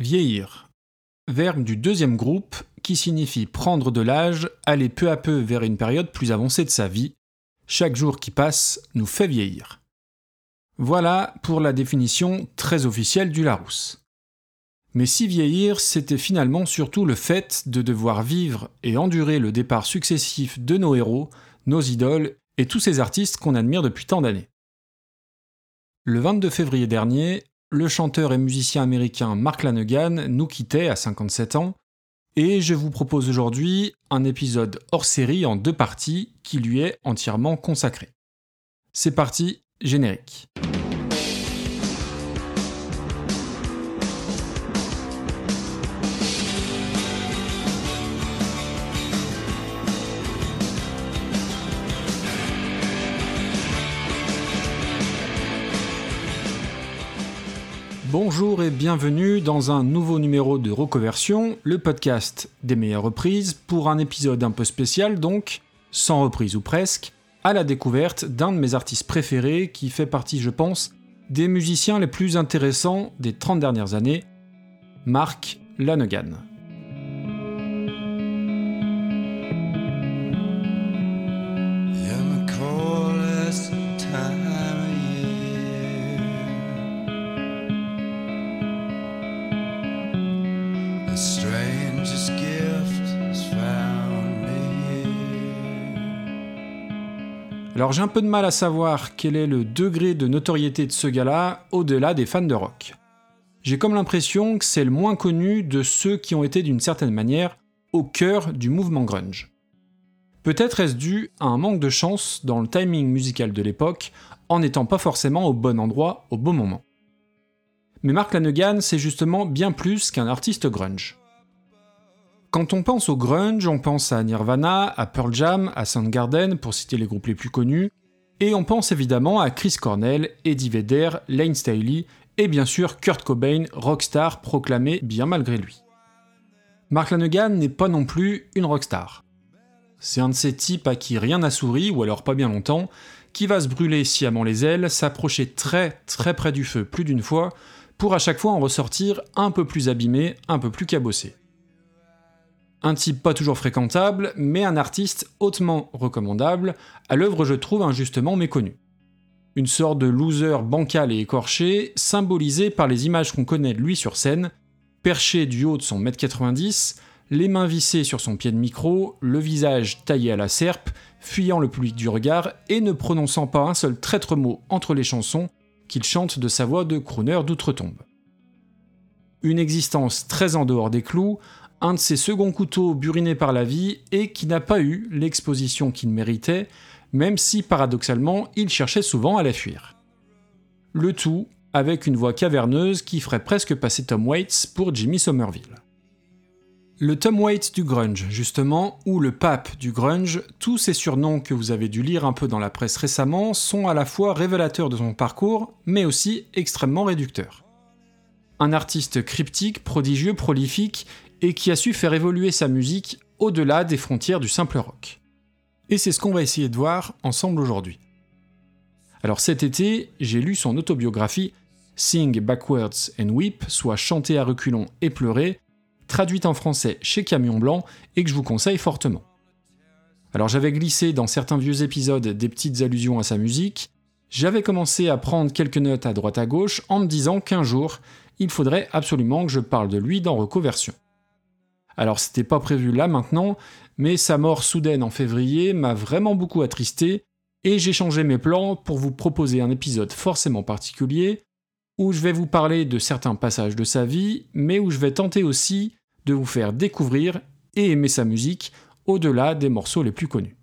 Vieillir. Verbe du deuxième groupe qui signifie prendre de l'âge, aller peu à peu vers une période plus avancée de sa vie. Chaque jour qui passe nous fait vieillir. Voilà pour la définition très officielle du Larousse. Mais si vieillir, c'était finalement surtout le fait de devoir vivre et endurer le départ successif de nos héros, nos idoles et tous ces artistes qu'on admire depuis tant d'années. Le 22 février dernier, le chanteur et musicien américain Mark Lanegan nous quittait à 57 ans, et je vous propose aujourd'hui un épisode hors série en deux parties qui lui est entièrement consacré. C'est parti, générique. Bonjour et bienvenue dans un nouveau numéro de Reconversion, le podcast des meilleures reprises, pour un épisode un peu spécial donc, sans reprise ou presque, à la découverte d'un de mes artistes préférés qui fait partie, je pense, des musiciens les plus intéressants des 30 dernières années, Mark Lanegan. Alors j'ai un peu de mal à savoir quel est le degré de notoriété de ce gars-là au-delà des fans de rock. J'ai comme l'impression que c'est le moins connu de ceux qui ont été d'une certaine manière au cœur du mouvement grunge. Peut-être est-ce dû à un manque de chance dans le timing musical de l'époque, en n'étant pas forcément au bon endroit au bon moment. Mais Mark Lanegan, c'est justement bien plus qu'un artiste grunge. Quand on pense au grunge, on pense à Nirvana, à Pearl Jam, à Soundgarden, pour citer les groupes les plus connus, et on pense évidemment à Chris Cornell, Eddie Vedder, Lane Staley, et bien sûr Kurt Cobain, rockstar proclamé bien malgré lui. Mark Lanegan n'est pas non plus une rockstar. C'est un de ces types à qui rien n'a souri, ou alors pas bien longtemps, qui va se brûler sciemment les ailes, s'approcher très très près du feu plus d'une fois, pour à chaque fois en ressortir un peu plus abîmé, un peu plus cabossé. Un type pas toujours fréquentable, mais un artiste hautement recommandable, à l'œuvre je trouve injustement méconnu. Une sorte de loser bancal et écorché, symbolisé par les images qu'on connaît de lui sur scène, perché du haut de son mètre 90, les mains vissées sur son pied de micro, le visage taillé à la serpe, fuyant le public du regard et ne prononçant pas un seul traître mot entre les chansons qu'il chante de sa voix de crooner d'outre-tombe. Une existence très en dehors des clous, un de ses seconds couteaux burinés par la vie et qui n'a pas eu l'exposition qu'il méritait, même si paradoxalement il cherchait souvent à la fuir. Le tout avec une voix caverneuse qui ferait presque passer Tom Waits pour Jimmy Somerville. Le Tom Waits du grunge, justement, ou le pape du grunge, tous ces surnoms que vous avez dû lire un peu dans la presse récemment sont à la fois révélateurs de son parcours, mais aussi extrêmement réducteurs. Un artiste cryptique, prodigieux, prolifique et qui a su faire évoluer sa musique au-delà des frontières du simple rock. Et c'est ce qu'on va essayer de voir ensemble aujourd'hui. Alors cet été, j'ai lu son autobiographie Sing Backwards and Weep, soit Chanter à reculons et pleurer, traduite en français chez Camion Blanc et que je vous conseille fortement. Alors j'avais glissé dans certains vieux épisodes des petites allusions à sa musique, j'avais commencé à prendre quelques notes à droite à gauche en me disant qu'un jour, il faudrait absolument que je parle de lui dans Recoversion. Alors c'était pas prévu là maintenant, mais sa mort soudaine en février m'a vraiment beaucoup attristé, et j'ai changé mes plans pour vous proposer un épisode forcément particulier, où je vais vous parler de certains passages de sa vie, mais où je vais tenter aussi de vous faire découvrir et aimer sa musique au-delà des morceaux les plus connus.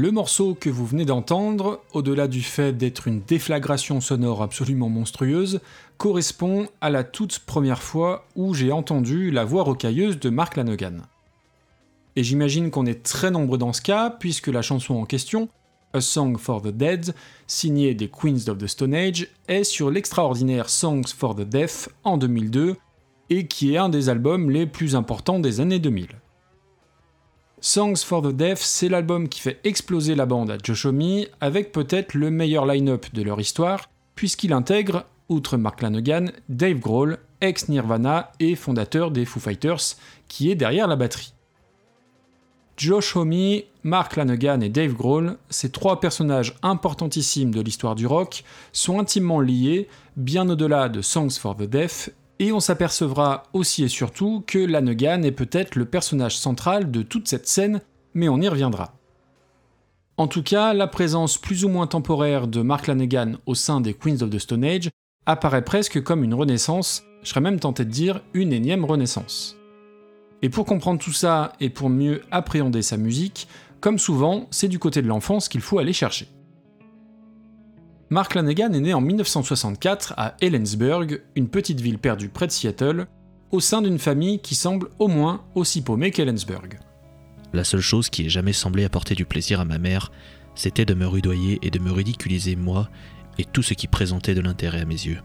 Le morceau que vous venez d'entendre, au-delà du fait d'être une déflagration sonore absolument monstrueuse, correspond à la toute première fois où j'ai entendu la voix rocailleuse de Mark Lanegan. Et j'imagine qu'on est très nombreux dans ce cas, puisque la chanson en question, A Song for the Dead, signée des Queens of the Stone Age, est sur l'extraordinaire Songs for the Deaf en 2002, et qui est un des albums les plus importants des années 2000. Songs for the Deaf, c'est l'album qui fait exploser la bande à Joshomi, avec peut-être le meilleur line-up de leur histoire, puisqu'il intègre, outre Mark Lanegan, Dave Grohl, ex-Nirvana et fondateur des Foo Fighters, qui est derrière la batterie. Josh Homme, Mark Lanegan et Dave Grohl, ces trois personnages importantissimes de l'histoire du rock, sont intimement liés, bien au-delà de Songs for the Deaf, et on s'apercevra aussi et surtout que Lanegan est peut-être le personnage central de toute cette scène, mais on y reviendra. En tout cas, la présence plus ou moins temporaire de Mark Lanegan au sein des Queens of the Stone Age apparaît presque comme une renaissance, je serais même tenté de dire une énième renaissance. Et pour comprendre tout ça et pour mieux appréhender sa musique, comme souvent, c'est du côté de l'enfance qu'il faut aller chercher. Mark Lanegan est né en 1964 à Ellensburg, une petite ville perdue près de Seattle, au sein d'une famille qui semble au moins aussi paumée qu'Ellensburg. La seule chose qui ait jamais semblé apporter du plaisir à ma mère, c'était de me rudoyer et de me ridiculiser moi et tout ce qui présentait de l'intérêt à mes yeux.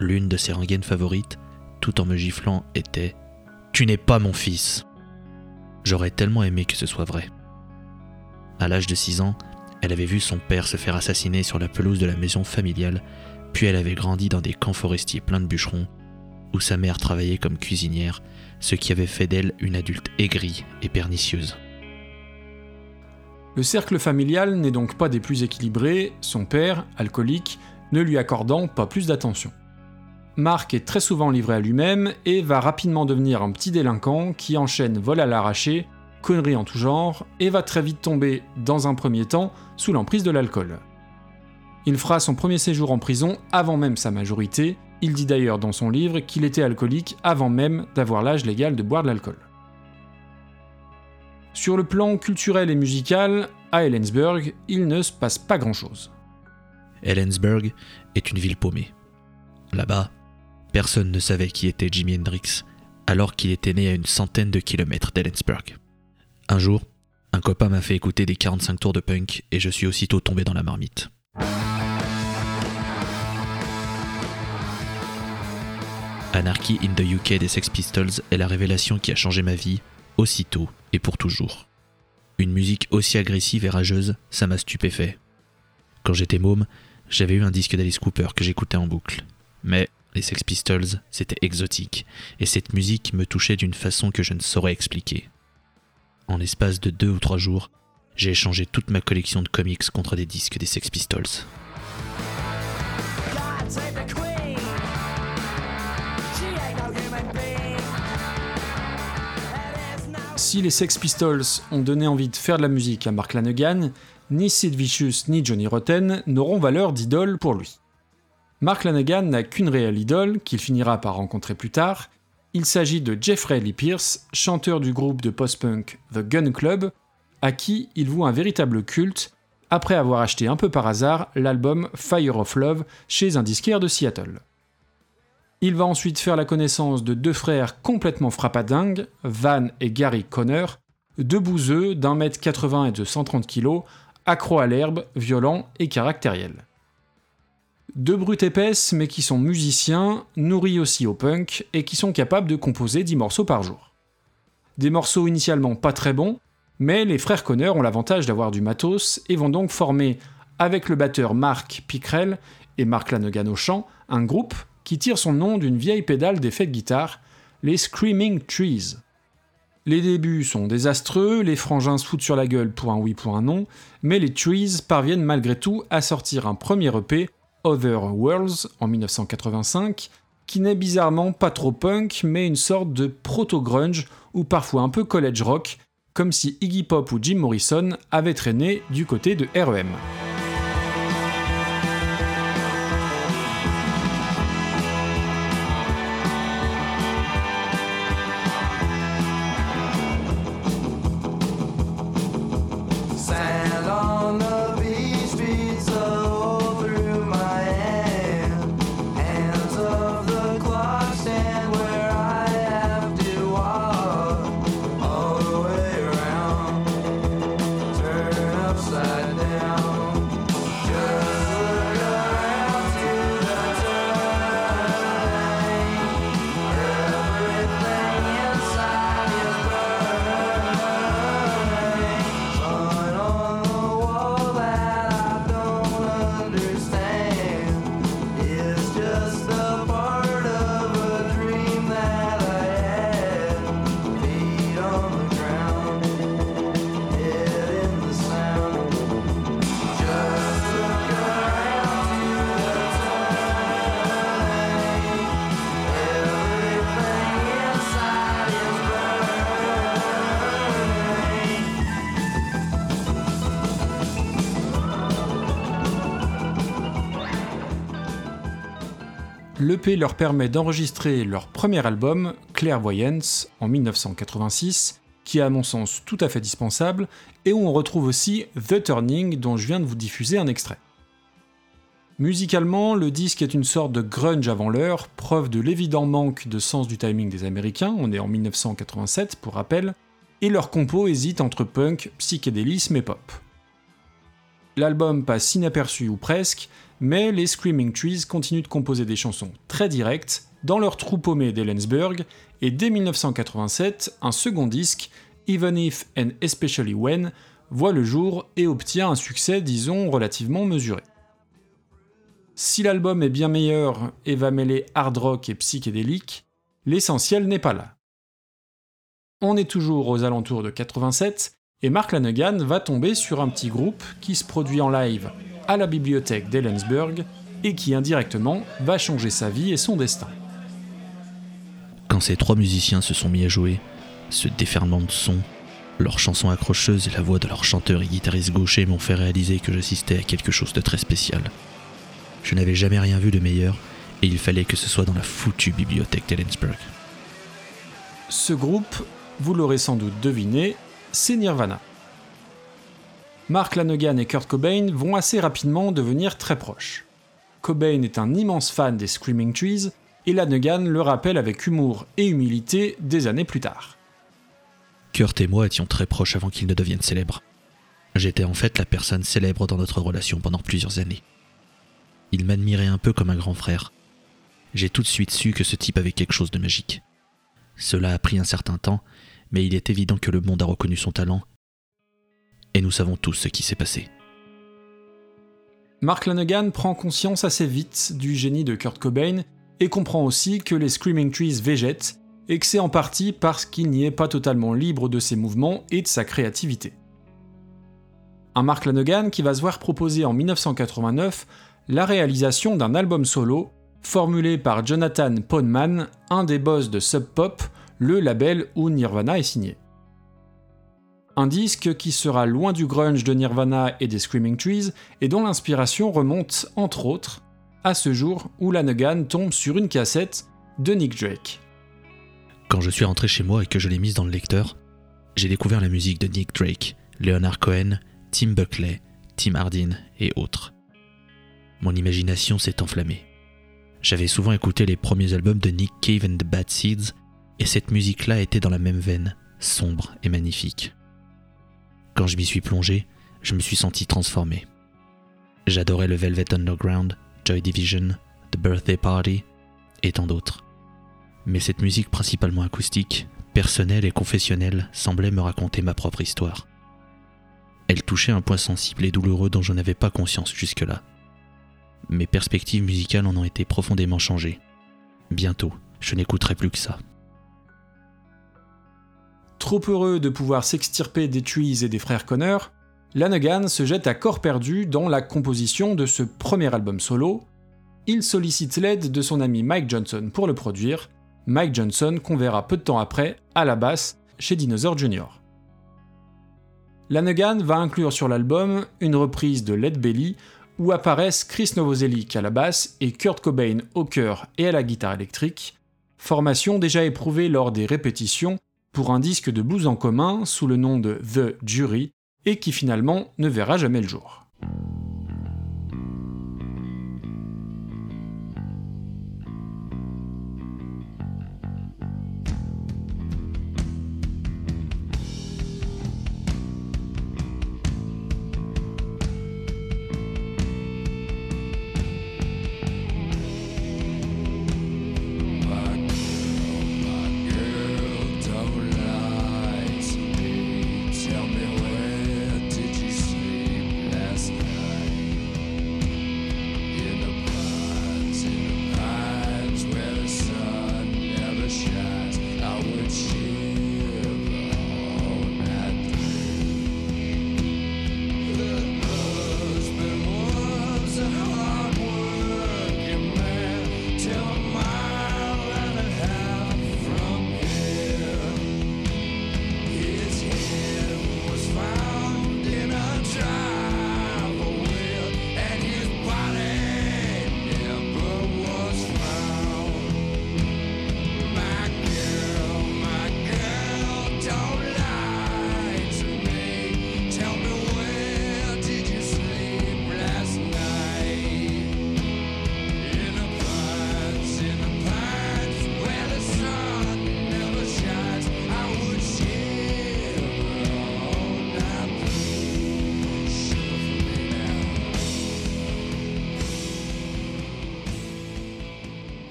L'une de ses rengaines favorites, tout en me giflant, était Tu n'es pas mon fils. J'aurais tellement aimé que ce soit vrai. À l'âge de 6 ans, elle avait vu son père se faire assassiner sur la pelouse de la maison familiale, puis elle avait grandi dans des camps forestiers pleins de bûcherons, où sa mère travaillait comme cuisinière, ce qui avait fait d'elle une adulte aigrie et pernicieuse. Le cercle familial n'est donc pas des plus équilibrés, son père, alcoolique, ne lui accordant pas plus d'attention. Marc est très souvent livré à lui-même et va rapidement devenir un petit délinquant qui enchaîne vol à l'arraché, conneries en tout genre, et va très vite tomber, dans un premier temps, sous l'emprise de l'alcool. Il fera son premier séjour en prison avant même sa majorité, il dit d'ailleurs dans son livre qu'il était alcoolique avant même d'avoir l'âge légal de boire de l'alcool. Sur le plan culturel et musical, à Ellensburg, il ne se passe pas grand-chose. Ellensburg est une ville paumée. Là-bas, personne ne savait qui était Jimi Hendrix, alors qu'il était né à une centaine de kilomètres d'Ellensburg. Un jour, un copain m'a fait écouter des 45 tours de punk et je suis aussitôt tombé dans la marmite. Anarchy in the UK des Sex Pistols est la révélation qui a changé ma vie, aussitôt et pour toujours. Une musique aussi agressive et rageuse, ça m'a stupéfait. Quand j'étais môme, j'avais eu un disque d'Alice Cooper que j'écoutais en boucle. Mais les Sex Pistols, c'était exotique, et cette musique me touchait d'une façon que je ne saurais expliquer. En l'espace de deux ou trois jours, j'ai échangé toute ma collection de comics contre des disques des Sex Pistols. Si les Sex Pistols ont donné envie de faire de la musique à Mark Lanegan, ni Sid Vicious ni Johnny Rotten n'auront valeur d'idole pour lui. Mark Lanegan n'a qu'une réelle idole, qu'il finira par rencontrer plus tard, il s'agit de Jeffrey Lee Pierce, chanteur du groupe de post-punk The Gun Club, à qui il voue un véritable culte après avoir acheté un peu par hasard l'album Fire of Love chez un disquaire de Seattle. Il va ensuite faire la connaissance de deux frères complètement frappadingues, Van et Gary Connor, deux bouseux d'un mètre 80 et de 130 kg, accros à l'herbe, violents et caractériels. Deux brutes épaisses, mais qui sont musiciens, nourris aussi au punk, et qui sont capables de composer 10 morceaux par jour. Des morceaux initialement pas très bons, mais les frères Connor ont l'avantage d'avoir du matos et vont donc former, avec le batteur Mark Pickrell et Mark Lanegan au chant, un groupe qui tire son nom d'une vieille pédale d'effet de guitare, les Screaming Trees. Les débuts sont désastreux, les frangins se foutent sur la gueule pour un oui pour un non, mais les Trees parviennent malgré tout à sortir un premier EP Other Worlds en 1985, qui n'est bizarrement pas trop punk, mais une sorte de proto-grunge ou parfois un peu college rock, comme si Iggy Pop ou Jim Morrison avaient traîné du côté de REM. l'EP leur permet d'enregistrer leur premier album, Clairvoyance, en 1986, qui est à mon sens tout à fait dispensable, et où on retrouve aussi The Turning dont je viens de vous diffuser un extrait. Musicalement, le disque est une sorte de grunge avant l'heure, preuve de l'évident manque de sens du timing des Américains, on est en 1987 pour rappel, et leur compo hésite entre punk, psychédélisme et pop. L'album passe inaperçu ou presque, mais les Screaming Trees continuent de composer des chansons très directes dans leur trou paumé d'Ellensburg, et dès 1987, un second disque, Even If and Especially When, voit le jour et obtient un succès, disons, relativement mesuré. Si l'album est bien meilleur et va mêler hard rock et psychédélique, l'essentiel n'est pas là. On est toujours aux alentours de 87 et Mark Lanegan va tomber sur un petit groupe qui se produit en live à la bibliothèque d'Ellensburg et qui indirectement va changer sa vie et son destin. Quand ces trois musiciens se sont mis à jouer, ce déferlement de sons, leurs chansons accrocheuses et la voix de leur chanteur et guitariste gaucher m'ont fait réaliser que j'assistais à quelque chose de très spécial. Je n'avais jamais rien vu de meilleur et il fallait que ce soit dans la foutue bibliothèque d'Ellensburg. Ce groupe, vous l'aurez sans doute deviné, c'est Nirvana. Mark Lanegan et Kurt Cobain vont assez rapidement devenir très proches. Cobain est un immense fan des Screaming Trees et Lanegan le rappelle avec humour et humilité des années plus tard. Kurt et moi étions très proches avant qu'il ne devienne célèbre. J'étais en fait la personne célèbre dans notre relation pendant plusieurs années. Il m'admirait un peu comme un grand frère. J'ai tout de suite su que ce type avait quelque chose de magique. Cela a pris un certain temps, mais il est évident que le monde a reconnu son talent. Et nous savons tous ce qui s'est passé. Mark Lanegan prend conscience assez vite du génie de Kurt Cobain et comprend aussi que les Screaming Trees végètent et que c'est en partie parce qu'il n'y est pas totalement libre de ses mouvements et de sa créativité. Un Mark Lanegan qui va se voir proposer en 1989 la réalisation d'un album solo formulé par Jonathan Poneman, un des boss de Sub Pop, le label où Nirvana est signé. Un disque qui sera loin du grunge de Nirvana et des Screaming Trees et dont l'inspiration remonte, entre autres, à ce jour où Lanegan tombe sur une cassette de Nick Drake. Quand je suis rentré chez moi et que je l'ai mise dans le lecteur, j'ai découvert la musique de Nick Drake, Leonard Cohen, Tim Buckley, Tim Hardin et autres. Mon imagination s'est enflammée. J'avais souvent écouté les premiers albums de Nick Cave and the Bad Seeds, et cette musique-là était dans la même veine, sombre et magnifique. Quand je m'y suis plongé, je me suis senti transformé. J'adorais le Velvet Underground, Joy Division, The Birthday Party et tant d'autres. Mais cette musique principalement acoustique, personnelle et confessionnelle semblait me raconter ma propre histoire. Elle touchait un point sensible et douloureux dont je n'avais pas conscience jusque-là. Mes perspectives musicales en ont été profondément changées. Bientôt, je n'écouterai plus que ça. Trop heureux de pouvoir s'extirper des Trees et des frères Connor, Lanegan se jette à corps perdu dans la composition de ce premier album solo. Il sollicite l'aide de son ami Mike Johnson pour le produire, Mike Johnson qu'on verra peu de temps après à la basse chez Dinosaur Jr. Lanegan va inclure sur l'album une reprise de Led Belly où apparaissent Chris Novoselic à la basse et Kurt Cobain au chœur et à la guitare électrique, formation déjà éprouvée lors des répétitions pour un disque de blues en commun sous le nom de The Jury et qui finalement ne verra jamais le jour.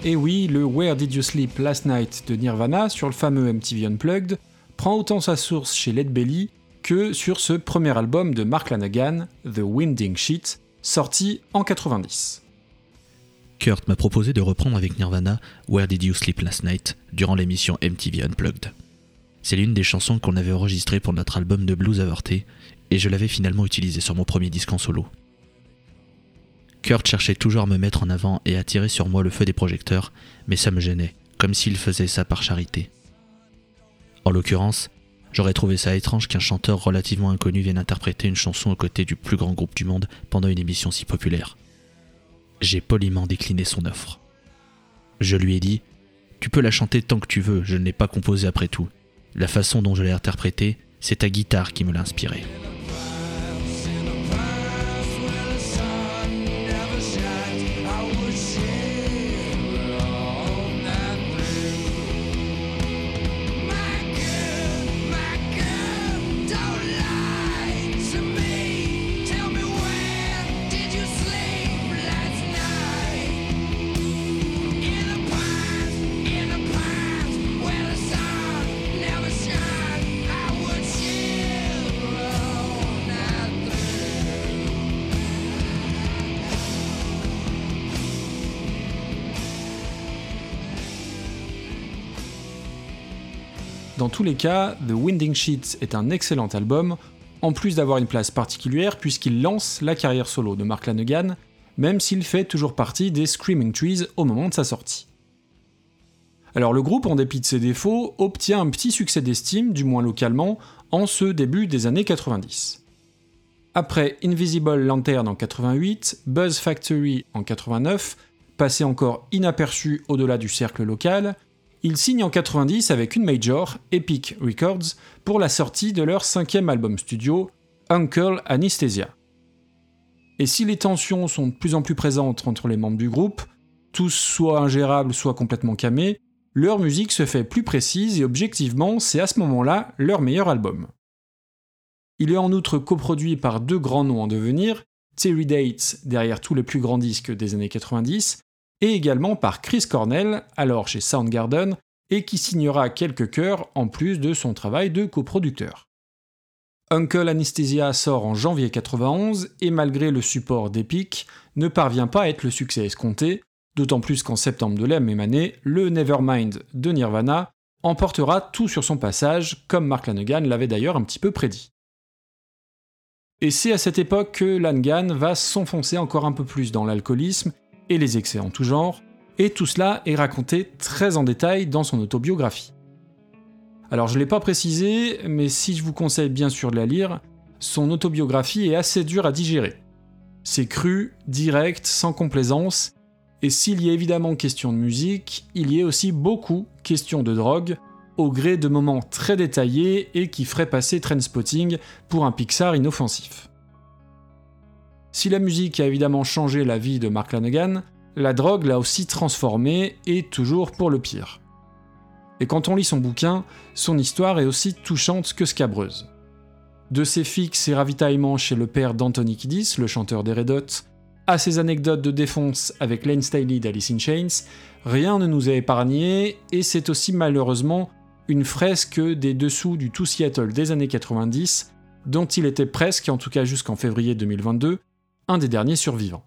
Et oui, le Where Did You Sleep Last Night de Nirvana sur le fameux MTV Unplugged prend autant sa source chez Led Belly que sur ce premier album de Mark Lanagan, The Winding Sheet, sorti en 90. Kurt m'a proposé de reprendre avec Nirvana Where Did You Sleep Last Night durant l'émission MTV Unplugged. C'est l'une des chansons qu'on avait enregistrées pour notre album de blues avorté, et je l'avais finalement utilisée sur mon premier disque en solo. Kurt cherchait toujours à me mettre en avant et à tirer sur moi le feu des projecteurs, mais ça me gênait, comme s'il faisait ça par charité. En l'occurrence, j'aurais trouvé ça étrange qu'un chanteur relativement inconnu vienne interpréter une chanson aux côtés du plus grand groupe du monde pendant une émission si populaire. J'ai poliment décliné son offre. Je lui ai dit Tu peux la chanter tant que tu veux, je ne l'ai pas composée après tout. La façon dont je l'ai interprétée, c'est ta guitare qui me l'a inspirée. Dans tous les cas, The Winding Sheets est un excellent album, en plus d'avoir une place particulière puisqu'il lance la carrière solo de Mark Lanegan, même s'il fait toujours partie des Screaming Trees au moment de sa sortie. Alors le groupe, en dépit de ses défauts, obtient un petit succès d'estime, du moins localement, en ce début des années 90. Après Invisible Lantern en 88, Buzz Factory en 89, passé encore inaperçu au-delà du cercle local, ils signent en 90 avec une major, Epic Records, pour la sortie de leur cinquième album studio, Uncle Anesthesia. Et si les tensions sont de plus en plus présentes entre les membres du groupe, tous soit ingérables, soit complètement camés, leur musique se fait plus précise et objectivement, c'est à ce moment-là leur meilleur album. Il est en outre coproduit par deux grands noms en devenir, Terry Dates derrière tous les plus grands disques des années 90 et également par Chris Cornell, alors chez Soundgarden, et qui signera quelques chœurs en plus de son travail de coproducteur. Uncle Anesthesia sort en janvier 91 et malgré le support d'Epic, ne parvient pas à être le succès escompté, d'autant plus qu'en septembre de la même année, le Nevermind de Nirvana emportera tout sur son passage, comme Mark Lanegan l'avait d'ailleurs un petit peu prédit. Et c'est à cette époque que Langan va s'enfoncer encore un peu plus dans l'alcoolisme et les excès en tout genre, et tout cela est raconté très en détail dans son autobiographie. Alors je ne l'ai pas précisé, mais si je vous conseille bien sûr de la lire, son autobiographie est assez dure à digérer. C'est cru, direct, sans complaisance, et s'il y a évidemment question de musique, il y a aussi beaucoup question de drogue, au gré de moments très détaillés et qui feraient passer Trainspotting pour un Pixar inoffensif. Si la musique a évidemment changé la vie de Mark Lanegan, la drogue l'a aussi transformé et toujours pour le pire. Et quand on lit son bouquin, son histoire est aussi touchante que scabreuse. De ses fixes et ravitaillements chez le père d'Anthony Kiddis, le chanteur des Red Hot, à ses anecdotes de défonce avec Lane Staley d'Alice in Chains, rien ne nous est épargné et c'est aussi malheureusement une fresque des dessous du tout Seattle des années 90, dont il était presque, en tout cas jusqu'en février 2022, un des derniers survivants.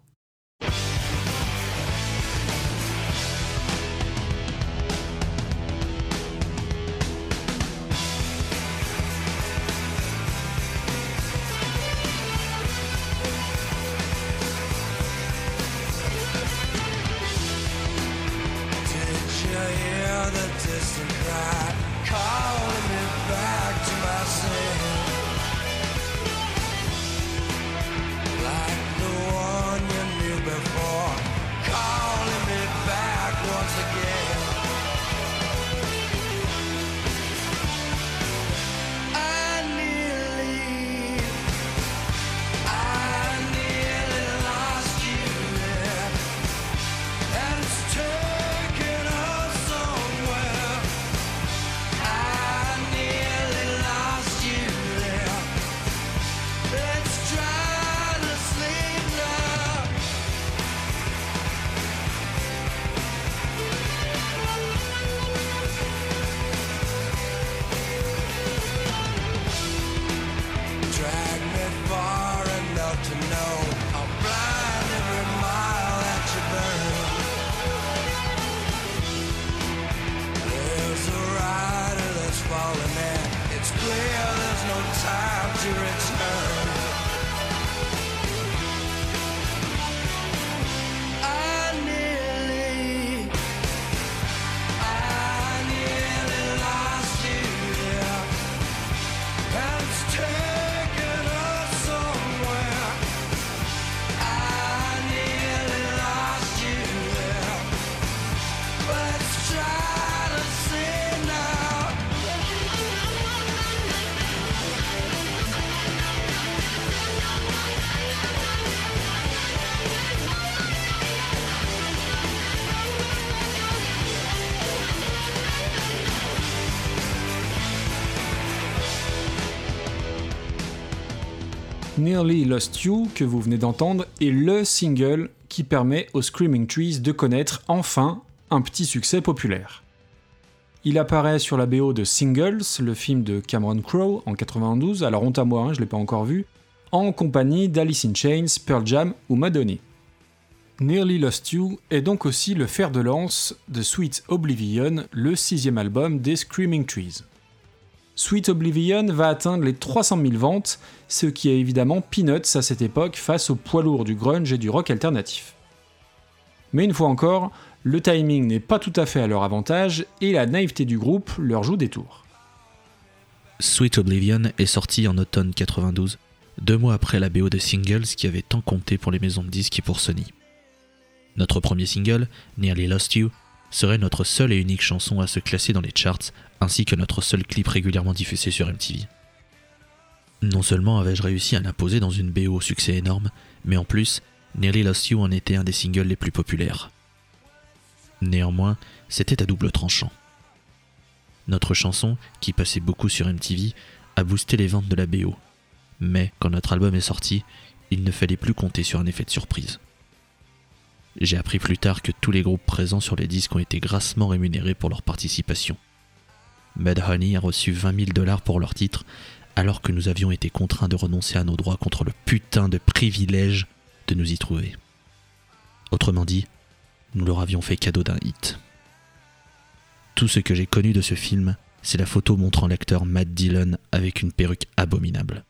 Nearly Lost You, que vous venez d'entendre, est le single qui permet aux Screaming Trees de connaître enfin un petit succès populaire. Il apparaît sur la BO de Singles, le film de Cameron Crowe en 92, alors honte à moi, hein, je ne l'ai pas encore vu, en compagnie d'Alice in Chains, Pearl Jam ou Madonna. Nearly Lost You est donc aussi le fer de lance de Sweet Oblivion, le sixième album des Screaming Trees. Sweet Oblivion va atteindre les 300 000 ventes, ce qui est évidemment peanuts à cette époque face au poids lourd du grunge et du rock alternatif. Mais une fois encore, le timing n'est pas tout à fait à leur avantage et la naïveté du groupe leur joue des tours. Sweet Oblivion est sorti en automne 92, deux mois après la BO de singles qui avait tant compté pour les maisons de disques et pour Sony. Notre premier single, Nearly Lost You, serait notre seule et unique chanson à se classer dans les charts, ainsi que notre seul clip régulièrement diffusé sur MTV. Non seulement avais-je réussi à l'imposer dans une BO au succès énorme, mais en plus, Nearly Lost You en était un des singles les plus populaires. Néanmoins, c'était à double tranchant. Notre chanson, qui passait beaucoup sur MTV, a boosté les ventes de la BO. Mais quand notre album est sorti, il ne fallait plus compter sur un effet de surprise. J'ai appris plus tard que tous les groupes présents sur les disques ont été grassement rémunérés pour leur participation. Honey a reçu 20 000 dollars pour leur titre, alors que nous avions été contraints de renoncer à nos droits contre le putain de privilège de nous y trouver. Autrement dit, nous leur avions fait cadeau d'un hit. Tout ce que j'ai connu de ce film, c'est la photo montrant l'acteur Matt Dillon avec une perruque abominable.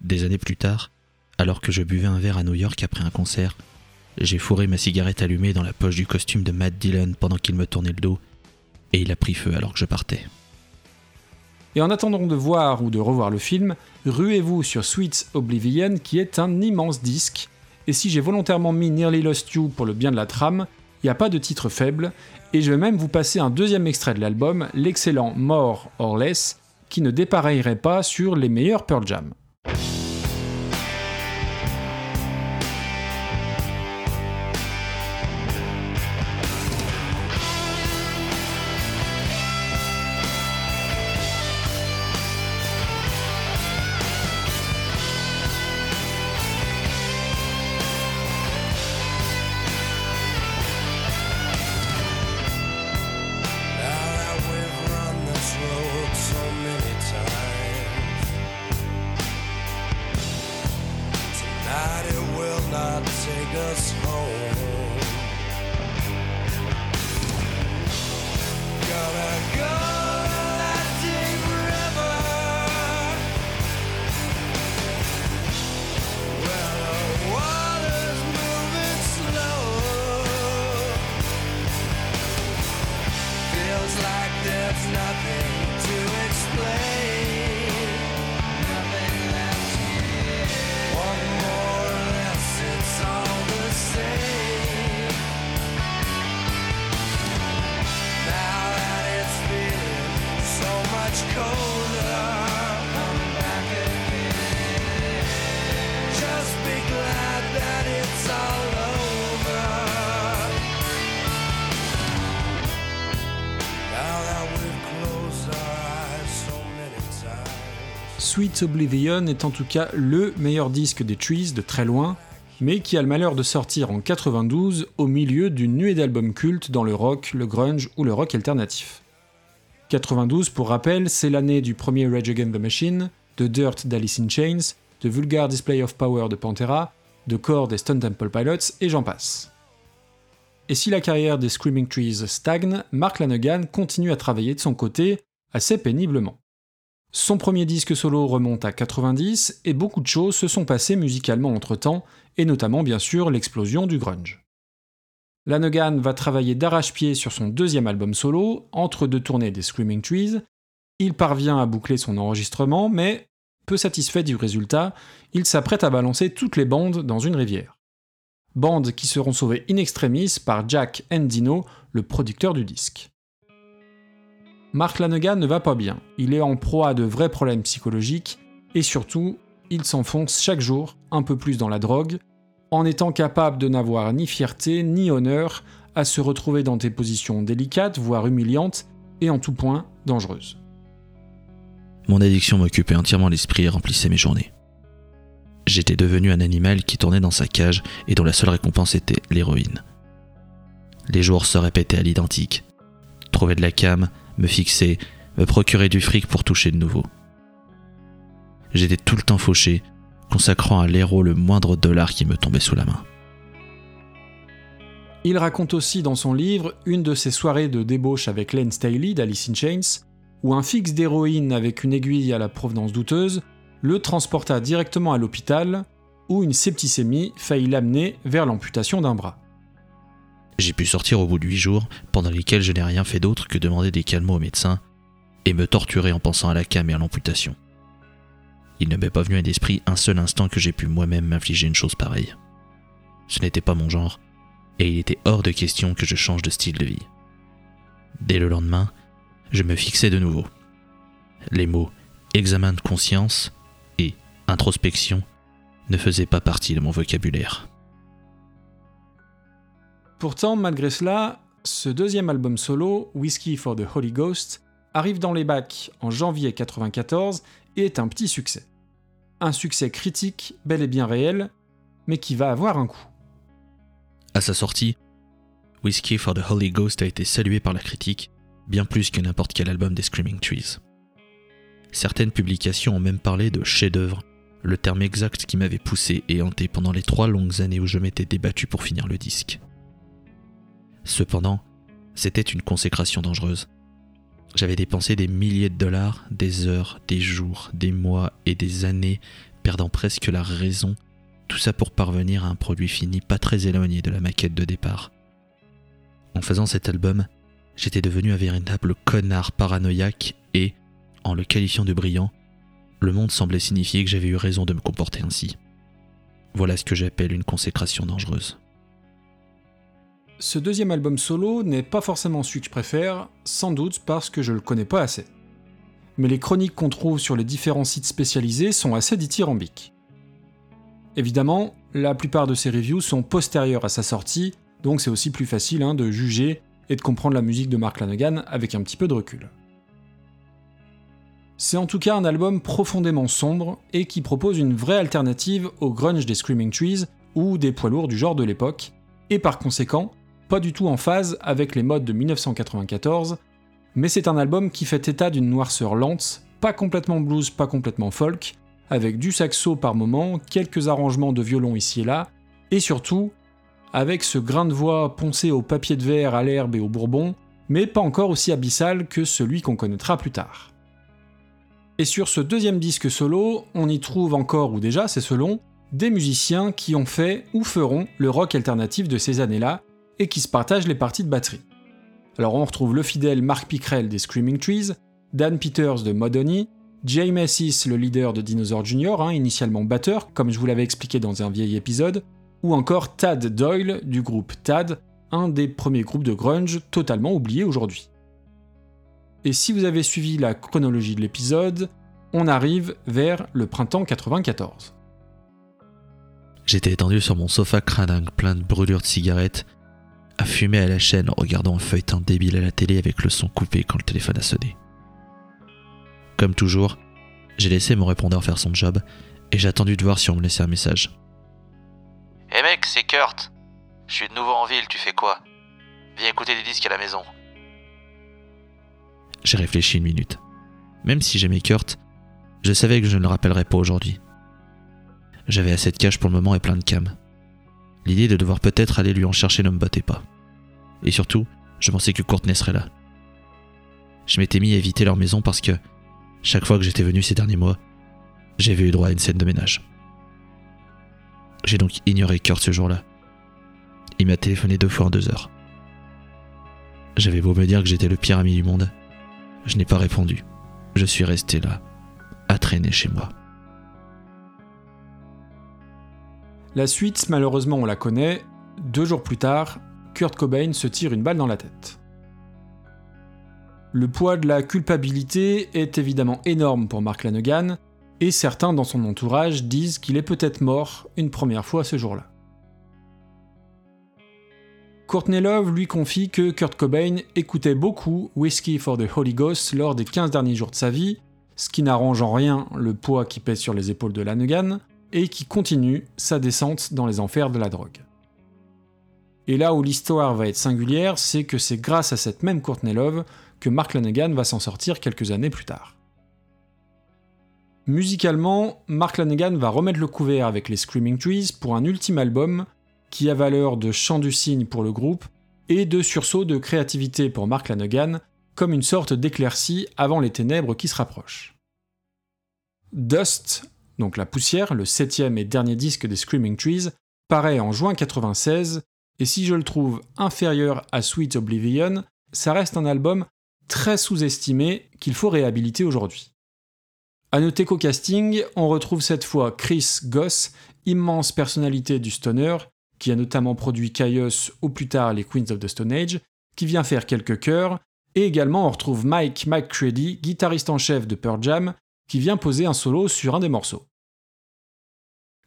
Des années plus tard, alors que je buvais un verre à New York après un concert, j'ai fourré ma cigarette allumée dans la poche du costume de Matt Dillon pendant qu'il me tournait le dos, et il a pris feu alors que je partais. Et en attendant de voir ou de revoir le film, ruez-vous sur Sweet Oblivion qui est un immense disque, et si j'ai volontairement mis Nearly Lost You pour le bien de la trame, il n'y a pas de titre faible, et je vais même vous passer un deuxième extrait de l'album, l'excellent More or Less, qui ne dépareillerait pas sur les meilleurs Pearl Jam. Sweet Oblivion est en tout cas le meilleur disque des Trees de très loin, mais qui a le malheur de sortir en 92 au milieu d'une nuée d'albums cultes dans le rock, le grunge ou le rock alternatif. 92, pour rappel, c'est l'année du premier Rage Against the Machine, de Dirt d'Alice in Chains, de Vulgar Display of Power de Pantera, de Core des Stone Temple Pilots, et j'en passe. Et si la carrière des Screaming Trees stagne, Mark Lanegan continue à travailler de son côté, assez péniblement. Son premier disque solo remonte à 90 et beaucoup de choses se sont passées musicalement entre-temps, et notamment bien sûr l'explosion du grunge. Lanegan va travailler d'arrache-pied sur son deuxième album solo, entre deux tournées des Screaming Trees. Il parvient à boucler son enregistrement, mais, peu satisfait du résultat, il s'apprête à balancer toutes les bandes dans une rivière. Bandes qui seront sauvées in extremis par Jack Endino, le producteur du disque. Mark Lanegan ne va pas bien, il est en proie à de vrais problèmes psychologiques, et surtout, il s'enfonce chaque jour un peu plus dans la drogue, en étant capable de n'avoir ni fierté ni honneur à se retrouver dans des positions délicates, voire humiliantes, et en tout point dangereuses. Mon addiction m'occupait entièrement l'esprit et remplissait mes journées. J'étais devenu un animal qui tournait dans sa cage et dont la seule récompense était l'héroïne. Les jours se répétaient à l'identique. Trouver de la cam, me fixer, me procurer du fric pour toucher de nouveau. J'étais tout le temps fauché, consacrant à l'héros le moindre dollar qui me tombait sous la main. Il raconte aussi dans son livre une de ses soirées de débauche avec Len Staley d'Alice in Chains, où un fixe d'héroïne avec une aiguille à la provenance douteuse le transporta directement à l'hôpital, où une septicémie faillit l'amener vers l'amputation d'un bras. J'ai pu sortir au bout de huit jours, pendant lesquels je n'ai rien fait d'autre que demander des calmos au médecin et me torturer en pensant à la cam et à l'amputation. Il ne m'est pas venu à l'esprit un seul instant que j'ai pu moi-même m'infliger une chose pareille. Ce n'était pas mon genre, et il était hors de question que je change de style de vie. Dès le lendemain, je me fixais de nouveau. Les mots examen de conscience et introspection ne faisaient pas partie de mon vocabulaire. Pourtant, malgré cela, ce deuxième album solo, Whiskey for the Holy Ghost, arrive dans les bacs en janvier 1994 et est un petit succès. Un succès critique, bel et bien réel, mais qui va avoir un coup. À sa sortie, Whiskey for the Holy Ghost a été salué par la critique, bien plus que n'importe quel album des Screaming Trees. Certaines publications ont même parlé de chef-d'œuvre, le terme exact qui m'avait poussé et hanté pendant les trois longues années où je m'étais débattu pour finir le disque. Cependant, c'était une consécration dangereuse. J'avais dépensé des milliers de dollars, des heures, des jours, des mois et des années, perdant presque la raison, tout ça pour parvenir à un produit fini pas très éloigné de la maquette de départ. En faisant cet album, j'étais devenu un véritable connard paranoïaque et, en le qualifiant de brillant, le monde semblait signifier que j'avais eu raison de me comporter ainsi. Voilà ce que j'appelle une consécration dangereuse. Ce deuxième album solo n'est pas forcément celui que je préfère, sans doute parce que je le connais pas assez. Mais les chroniques qu'on trouve sur les différents sites spécialisés sont assez dithyrambiques. Évidemment, la plupart de ces reviews sont postérieures à sa sortie, donc c'est aussi plus facile hein, de juger et de comprendre la musique de Mark Lanegan avec un petit peu de recul. C'est en tout cas un album profondément sombre et qui propose une vraie alternative au grunge des Screaming Trees ou des poids lourds du genre de l'époque, et par conséquent, pas du tout en phase avec les modes de 1994, mais c'est un album qui fait état d'une noirceur lente, pas complètement blues, pas complètement folk, avec du saxo par moment, quelques arrangements de violon ici et là, et surtout, avec ce grain de voix poncé au papier de verre, à l'herbe et au bourbon, mais pas encore aussi abyssal que celui qu'on connaîtra plus tard. Et sur ce deuxième disque solo, on y trouve encore, ou déjà c'est selon, des musiciens qui ont fait ou feront le rock alternatif de ces années-là et qui se partagent les parties de batterie. Alors on retrouve le fidèle Mark Pickrell des Screaming Trees, Dan Peters de Modony, Jay Massis, le leader de Dinosaur Jr., hein, initialement batteur, comme je vous l'avais expliqué dans un vieil épisode, ou encore Tad Doyle du groupe Tad, un des premiers groupes de grunge totalement oubliés aujourd'hui. Et si vous avez suivi la chronologie de l'épisode, on arrive vers le printemps 94. J'étais étendu sur mon sofa cradingue plein de brûlures de cigarettes, à fumer à la chaîne en regardant un feuilleton débile à la télé avec le son coupé quand le téléphone a sonné. Comme toujours, j'ai laissé mon répondeur faire son job et j'ai attendu de voir si on me laissait un message. Hé hey mec, c'est Kurt. Je suis de nouveau en ville, tu fais quoi? Viens écouter des disques à la maison. J'ai réfléchi une minute. Même si j'aimais Kurt, je savais que je ne le rappellerais pas aujourd'hui. J'avais assez de cash pour le moment et plein de cam. L'idée de devoir peut-être aller lui en chercher ne me battait pas. Et surtout, je pensais que Courtney serait là. Je m'étais mis à éviter leur maison parce que, chaque fois que j'étais venu ces derniers mois, j'avais eu droit à une scène de ménage. J'ai donc ignoré Kurt ce jour-là. Il m'a téléphoné deux fois en deux heures. J'avais beau me dire que j'étais le pire ami du monde, je n'ai pas répondu. Je suis resté là, à traîner chez moi. La suite, malheureusement, on la connaît. Deux jours plus tard, Kurt Cobain se tire une balle dans la tête. Le poids de la culpabilité est évidemment énorme pour Mark Lanegan, et certains dans son entourage disent qu'il est peut-être mort une première fois ce jour-là. Courtney Love lui confie que Kurt Cobain écoutait beaucoup Whiskey for the Holy Ghost lors des 15 derniers jours de sa vie, ce qui n'arrange en rien le poids qui pèse sur les épaules de Lanegan, et qui continue sa descente dans les enfers de la drogue. Et là où l'histoire va être singulière, c'est que c'est grâce à cette même Courtney Love que Mark Lanegan va s'en sortir quelques années plus tard. Musicalement, Mark Lanegan va remettre le couvert avec les Screaming Trees pour un ultime album qui a valeur de chant du cygne pour le groupe et de sursaut de créativité pour Mark Lanegan, comme une sorte d'éclaircie avant les ténèbres qui se rapprochent. Dust, donc la poussière, le septième et dernier disque des Screaming Trees, paraît en juin 96, et si je le trouve inférieur à Sweet Oblivion, ça reste un album très sous-estimé qu'il faut réhabiliter aujourd'hui. A noter qu'au casting, on retrouve cette fois Chris Goss, immense personnalité du stoner, qui a notamment produit Caius ou plus tard les Queens of the Stone Age, qui vient faire quelques chœurs, et également on retrouve Mike McCready, guitariste en chef de Pearl Jam, qui vient poser un solo sur un des morceaux.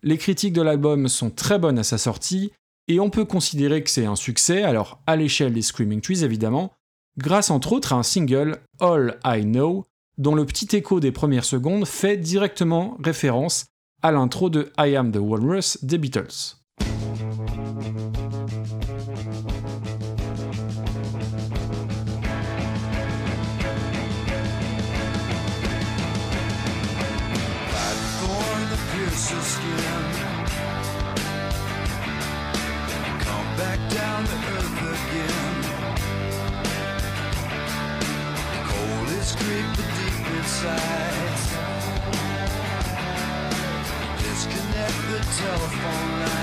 Les critiques de l'album sont très bonnes à sa sortie, et on peut considérer que c'est un succès, alors à l'échelle des Screaming Trees évidemment, grâce entre autres à un single, All I Know, dont le petit écho des premières secondes fait directement référence à l'intro de I Am the Walrus des Beatles. Disconnect the telephone line.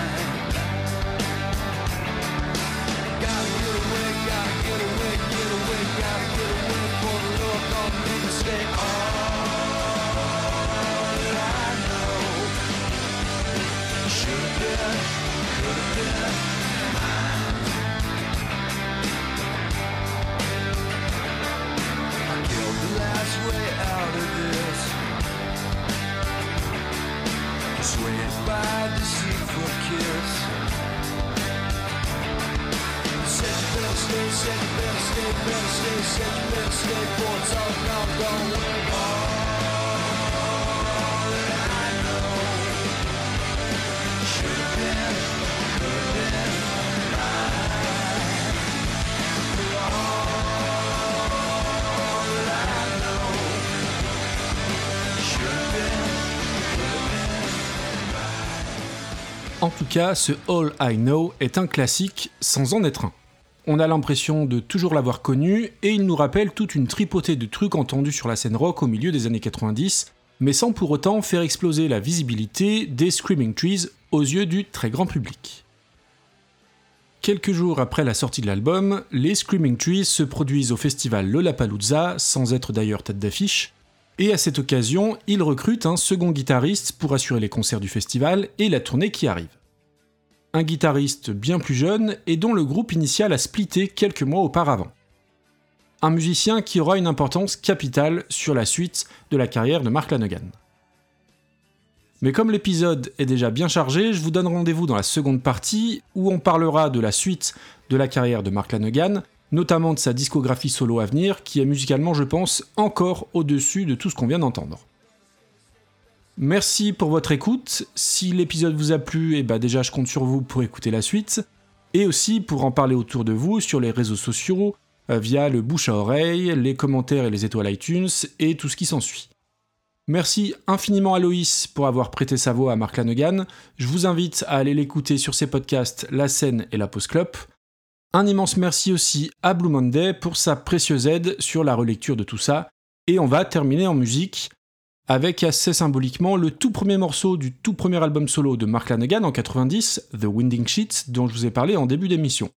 En tout cas, ce All I Know est un classique sans en être un. On a l'impression de toujours l'avoir connu, et il nous rappelle toute une tripotée de trucs entendus sur la scène rock au milieu des années 90, mais sans pour autant faire exploser la visibilité des Screaming Trees aux yeux du très grand public. Quelques jours après la sortie de l'album, les Screaming Trees se produisent au festival Lollapalooza, sans être d'ailleurs tête d'affiche, et à cette occasion, il recrute un second guitariste pour assurer les concerts du festival et la tournée qui arrive. Un guitariste bien plus jeune et dont le groupe initial a splitté quelques mois auparavant. Un musicien qui aura une importance capitale sur la suite de la carrière de Mark Lanegan. Mais comme l'épisode est déjà bien chargé, je vous donne rendez-vous dans la seconde partie où on parlera de la suite de la carrière de Mark Lanegan notamment de sa discographie solo à venir, qui est musicalement, je pense, encore au-dessus de tout ce qu'on vient d'entendre. Merci pour votre écoute. Si l'épisode vous a plu, et eh ben déjà je compte sur vous pour écouter la suite, et aussi pour en parler autour de vous sur les réseaux sociaux, euh, via le bouche à oreille, les commentaires et les étoiles iTunes, et tout ce qui s'ensuit. Merci infiniment à Loïs pour avoir prêté sa voix à Mark Lanegan. Je vous invite à aller l'écouter sur ses podcasts La scène et la pause club. Un immense merci aussi à Blue Monday pour sa précieuse aide sur la relecture de tout ça. Et on va terminer en musique avec assez symboliquement le tout premier morceau du tout premier album solo de Mark Lanegan en 90, The Winding Sheets, dont je vous ai parlé en début d'émission.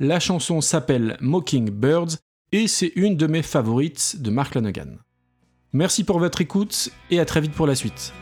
La chanson s'appelle Mocking Birds et c'est une de mes favorites de Mark Lanegan. Merci pour votre écoute et à très vite pour la suite.